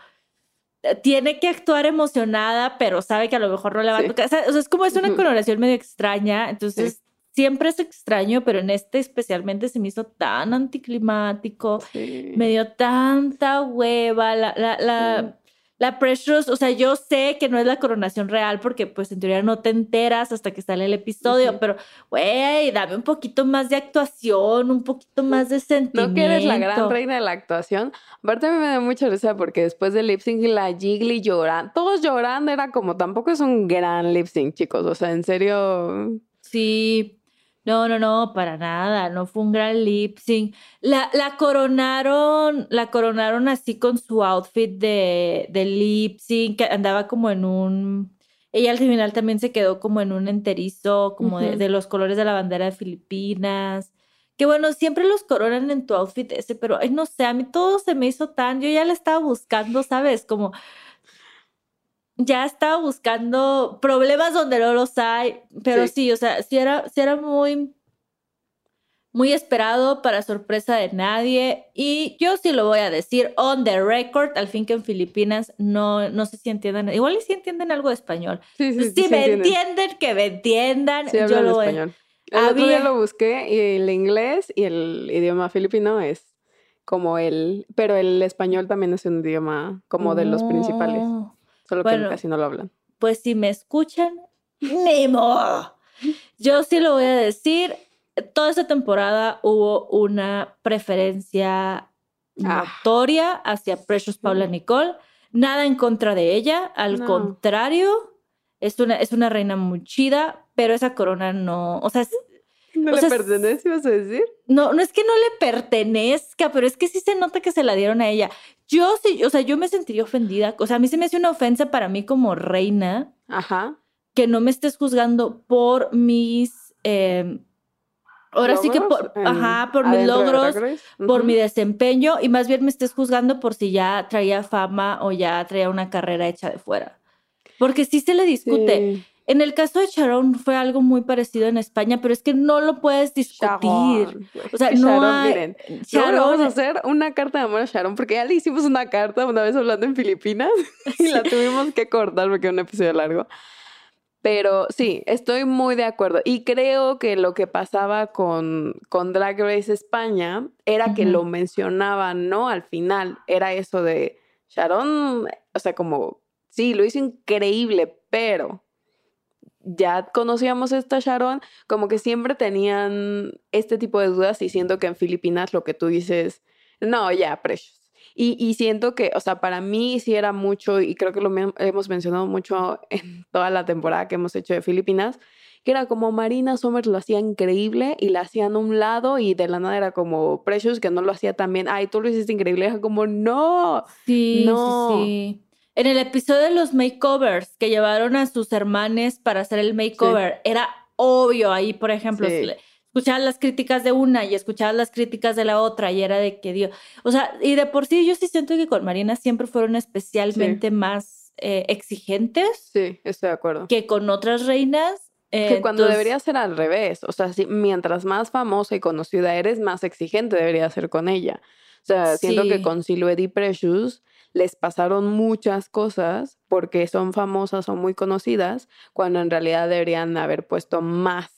eh, tiene que actuar emocionada, pero sabe que a lo mejor no le va Sí. a tocar. O sea, es como es una Ujú. coronación medio extraña. Entonces siempre es extraño, pero en este especialmente se me hizo tan anticlimático. Sí. Me dio tanta hueva. La, la, la, la Precious, o sea, yo sé que no es la coronación real porque pues en teoría no te enteras hasta que sale el episodio, pero güey, dame un poquito más de actuación, un poquito más de sentimiento. No que eres la gran reina de la actuación. Aparte a mí me da mucha risa porque después del lip sync la Jiggly llorando, todos llorando, era como, tampoco es un gran lip sync, chicos. O sea, en serio, Sí. No, no, no, para nada. No fue un gran lip sync. La, la coronaron, la coronaron así con su outfit de, de lip sync, que andaba como en un. Ella al final también se quedó como en un enterizo, como de, de los colores de la bandera de Filipinas. Que bueno, siempre los coronan en tu outfit ese, pero ay, no sé, a mí todo se me hizo tan. Yo ya la estaba buscando, ¿sabes? Como ya estaba buscando problemas donde no los hay, pero Sí. sí, o sea, sí era, sí era muy, muy esperado para sorpresa de nadie. Y yo sí lo voy a decir on the record, al fin que en Filipinas no, no sé si entiendan, igual si entienden algo de español. sí, sí, Si sí, sí me entienden. entienden, que me entiendan. Sí yo lo voy- español. El otro día Había- lo busqué y el inglés y el idioma filipino es como el, pero el español también es un idioma como de los principales, No. Solo Bueno. que casi no lo hablan. pues si me escuchan, ¡Nemo! Yo sí lo voy a decir. Toda esta temporada hubo una preferencia Ah. notoria hacia Precious Paula Nicole. Nada en contra de ella, al No. contrario, es una, es una reina muy chida, pero esa corona no, o sea, es- ¿No o le sea, pertenece, ibas a decir? no, no es que no le pertenezca, pero es que sí se nota que se la dieron a ella. Yo sí, o sea, yo me sentiría ofendida. O sea, a mí se me hace una ofensa para mí como reina Ajá. que no me estés juzgando por mis. eh, ahora sí que ¿Logros por, en- ajá, por mis logros, por mi desempeño y más bien me estés juzgando por si ya traía fama o ya traía una carrera hecha de fuera. Porque sí se le discute. Sí. En el caso de Sharon fue algo muy parecido en España, pero es que no lo puedes discutir. Sharon. O sea, [LAUGHS] no Sharon, hay- miren, luego Sharon- vamos a hacer una carta de amor a Sharon, porque ya le hicimos una carta una vez hablando en Filipinas [LAUGHS] y la tuvimos que cortar porque era un episodio largo. Pero sí, estoy muy de acuerdo. Y creo que lo que pasaba con, con Drag Race España era que lo mencionaban, ¿no? Al final, era eso de Sharon, o sea, como, sí, lo hizo increíble, pero ya conocíamos a esta Sharon, como que siempre tenían este tipo de dudas y siento que en Filipinas lo que tú dices, no, ya, precious. Y, y siento que, o sea, para mí sí era mucho, y creo que lo hemos mencionado mucho [LAUGHS] en toda la temporada que hemos hecho de Filipinas, que era como Marina Somers lo hacía increíble y la hacían a un lado y de la nada era como Precious que no lo hacía tan bien. Ay, tú lo hiciste increíble. Era como, no. Sí, No. sí, sí. En el episodio de los makeovers que llevaron a sus hermanes para hacer el makeover, era obvio ahí, por ejemplo, Sí. escuchabas las críticas de una y escuchabas las críticas de la otra y era de que Dios, o sea, y de por sí yo sí siento que con Marina siempre fueron especialmente más eh, exigentes Sí, estoy de acuerdo. que con otras reinas. eh, Que cuando entonces- debería ser al revés. O sea, si- mientras más famosa y conocida eres, más exigente debería ser con ella. O sea, siento que con Silhouette y Precious les pasaron muchas cosas porque son famosas o muy conocidas, cuando en realidad deberían haber puesto más.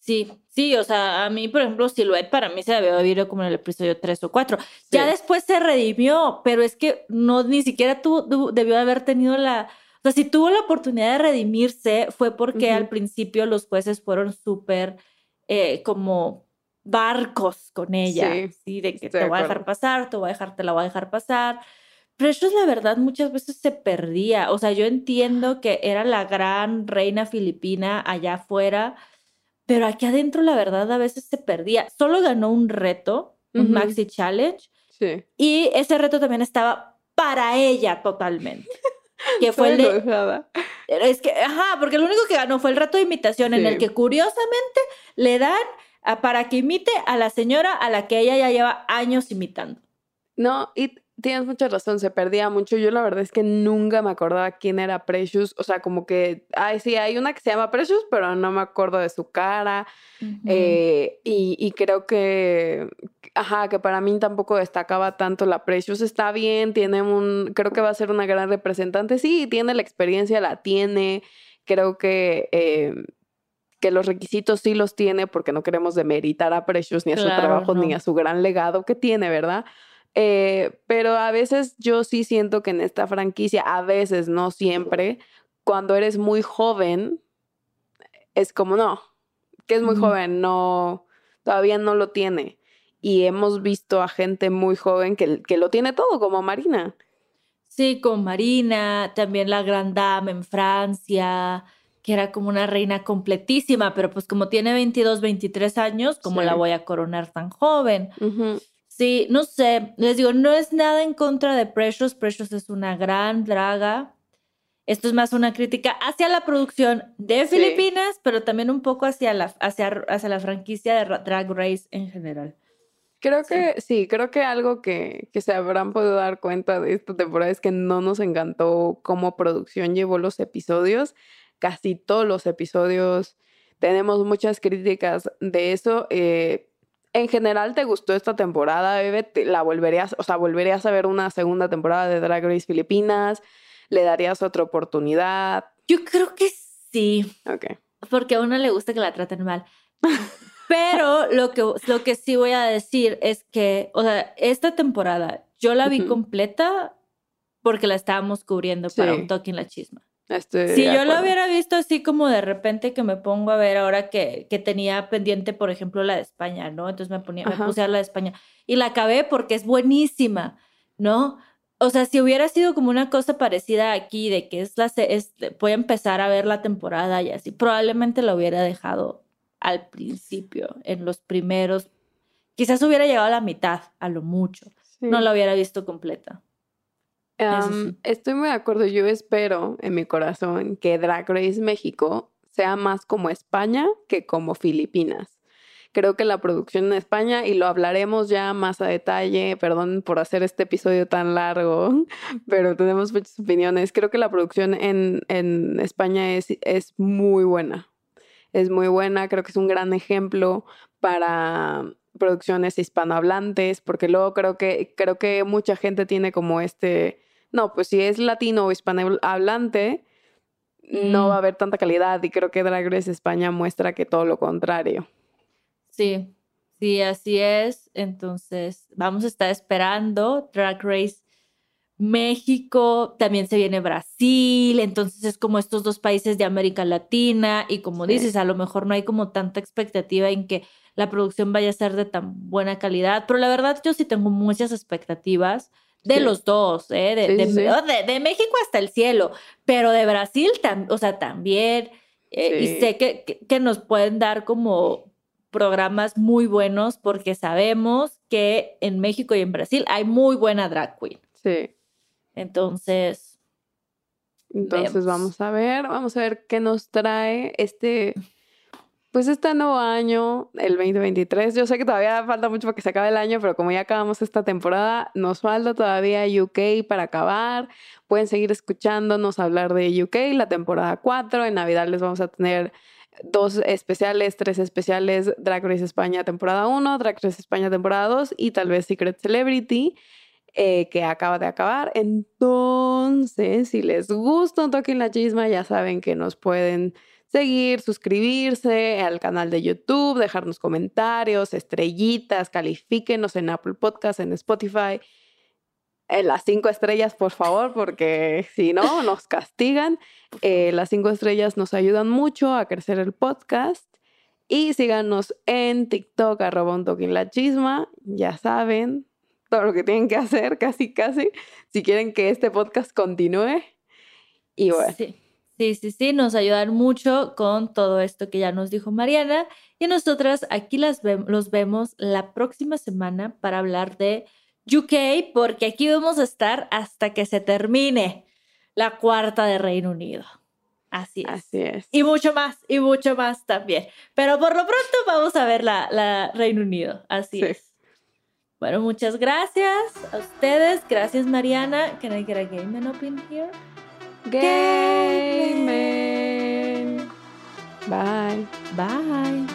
Sí, sí, o sea, a mí, por ejemplo, Silhouette para mí se debió haber como en el episodio 3 o 4. Ya después se redimió, pero es que no, ni siquiera tú, debió haber tenido la... O sea, si tuvo la oportunidad de redimirse fue porque al principio los jueces fueron súper eh, como barcos con ella. Sí, Sí, de que te voy a dejar pasar, te voy a dejar, te la voy a dejar pasar. Precious, la verdad, muchas veces se perdía. O sea, yo entiendo que era la gran reina filipina allá afuera, pero aquí adentro la verdad a veces se perdía. Solo ganó un reto, un Maxi Challenge. Sí. Y ese reto también estaba para ella totalmente. Que [LAUGHS] fue el de, Es que, ajá, porque lo único que ganó fue el reto de imitación, en el que curiosamente le dan para que imite a la señora a la que ella ya lleva años imitando. No, y tienes mucha razón, se perdía mucho. Yo la verdad es que nunca me acordaba quién era Precious. O sea, como que, ay, sí, hay una que se llama Precious, pero no me acuerdo de su cara. Eh, y, creo que, ajá, que para mí tampoco destacaba tanto la Precious. Está bien, tiene un, creo que va a ser una gran representante. Sí, tiene la experiencia, la tiene. Creo que... Eh, que los requisitos sí los tiene porque no queremos demeritar a Precious ni a su trabajo ni a su gran legado que tiene, ¿verdad? Eh, pero a veces yo sí siento que en esta franquicia, a veces, no siempre, cuando eres muy joven, es como no, que es muy joven, no, todavía no lo tiene. Y hemos visto a gente muy joven que, que lo tiene todo, como Marina. Sí, con Marina, también la Gran Dame en Francia, que era como una reina completísima, pero pues como tiene 22, 23 años, ¿cómo la voy a coronar tan joven? Sí, no sé, les digo, no es nada en contra de Precious, Precious es una gran draga. Esto es más una crítica hacia la producción de Filipinas, pero también un poco hacia la, hacia, hacia la franquicia de Drag Race en general. Creo que sí. creo que algo que, que, se habrán podido dar cuenta de esta temporada es que no nos encantó cómo producción llevó los episodios. Casi todos los episodios tenemos muchas críticas de eso. Eh, en general te gustó esta temporada, Bebe, la volverías, o sea, volverías a ver una segunda temporada de Drag Race Filipinas, le darías otra oportunidad. Yo creo que sí. Ok. Porque a uno le gusta que la traten mal. [LAUGHS] Pero lo que, lo que sí voy a decir es que, o sea, esta temporada yo la vi completa porque la estábamos cubriendo para un toque en la chisma si yo lo hubiera visto así como de repente que me pongo a ver ahora que, que tenía pendiente, por ejemplo, la de España, ¿no? Entonces me, ponía, me puse a la de España y la acabé porque es buenísima, ¿no? O sea, si hubiera sido como una cosa parecida aquí, de que es la, es, voy a empezar a ver la temporada y así, probablemente la hubiera dejado al principio, en los primeros, quizás hubiera llegado a la mitad, a lo mucho, no la hubiera visto completa estoy muy de acuerdo. Yo espero en mi corazón que Drag Race México sea más como España que como Filipinas. Creo que la producción en España, y lo hablaremos ya más a detalle, perdón por hacer este episodio tan largo, [LAUGHS] pero tenemos muchas opiniones. Creo que la producción en, en España es, es muy buena. Es muy buena, creo que es un gran ejemplo para producciones hispanohablantes, porque luego creo que, creo que mucha gente tiene como este no, pues si es latino o hispanohablante, no va a mm. haber tanta calidad y creo que Drag Race España muestra que todo lo contrario. Sí, sí, así es. Entonces, vamos a estar esperando Drag Race México, también se viene Brasil, entonces es como estos dos países de América Latina y como dices, a lo mejor no hay como tanta expectativa en que la producción vaya a ser de tan buena calidad, pero la verdad yo sí tengo muchas expectativas de los dos, ¿eh? De, de, México hasta el cielo, pero de Brasil, o sea, también. Eh, y sé que, que, nos pueden dar como programas muy buenos porque sabemos que en México y en Brasil hay muy buena drag queen. Sí. Entonces. Entonces vamos a ver, vamos a ver qué nos trae este pues este nuevo año, el 2023, yo sé que todavía falta mucho para que se acabe el año, pero como ya acabamos esta temporada, nos falta todavía UK para acabar. Pueden seguir escuchándonos hablar de UK, la temporada 4. En Navidad les vamos a tener dos especiales, tres especiales, Drag Race España temporada 1, Drag Race España temporada 2 y tal vez Secret Celebrity. Eh, que acaba de acabar. Entonces, si les gusta un toque en la chisma, ya saben que nos pueden seguir, suscribirse al canal de YouTube, dejarnos comentarios, estrellitas, califíquenos en Apple Podcast, en Spotify. En las cinco estrellas, por favor, porque si no, nos castigan. Eh, las cinco estrellas nos ayudan mucho a crecer el podcast. Y síganos en TikTok, arroba un toque en la chisma. Ya saben todo lo que tienen que hacer, [LAUGHS] casi, casi, si quieren que este podcast continúe. Y bueno. Sí. Sí, sí, sí, nos ayudan mucho con todo esto que ya nos dijo Mariana. Y nosotras aquí las los vemos la próxima semana para hablar de UK, porque aquí vamos a estar hasta que se termine la cuarta de Reino Unido. Así es. Así es. Y mucho más, y mucho más también. Pero por lo pronto vamos a ver la, la Reino Unido. Así es. Bueno, muchas gracias a ustedes. Gracias, Mariana. Can I get a game up in here? Game. Bye. Bye.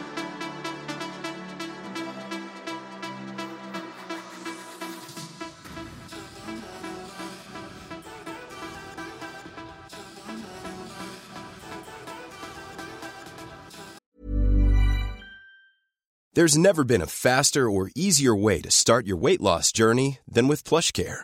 There's never been a faster or easier way to start your weight loss journey than with PlushCare.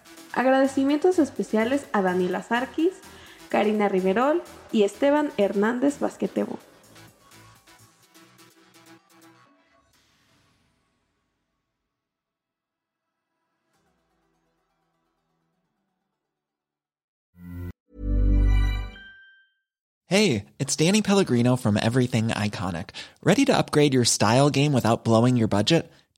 Agradecimientos especiales a Daniela Sarkis, Karina Riverol y Esteban Hernández Basquetebo. Hey, it's Danny Pellegrino from Everything Iconic. Ready to upgrade your style game without blowing your budget?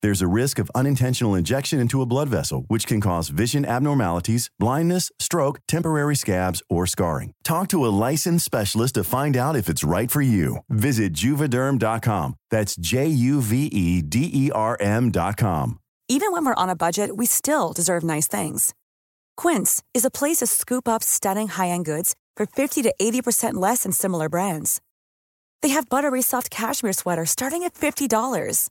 There's a risk of unintentional injection into a blood vessel, which can cause vision abnormalities, blindness, stroke, temporary scabs, or scarring. Talk to a licensed specialist to find out if it's right for you. Visit juvederm.com. That's J U V E D E R M.com. Even when we're on a budget, we still deserve nice things. Quince is a place to scoop up stunning high end goods for 50 to 80% less than similar brands. They have buttery soft cashmere sweaters starting at $50,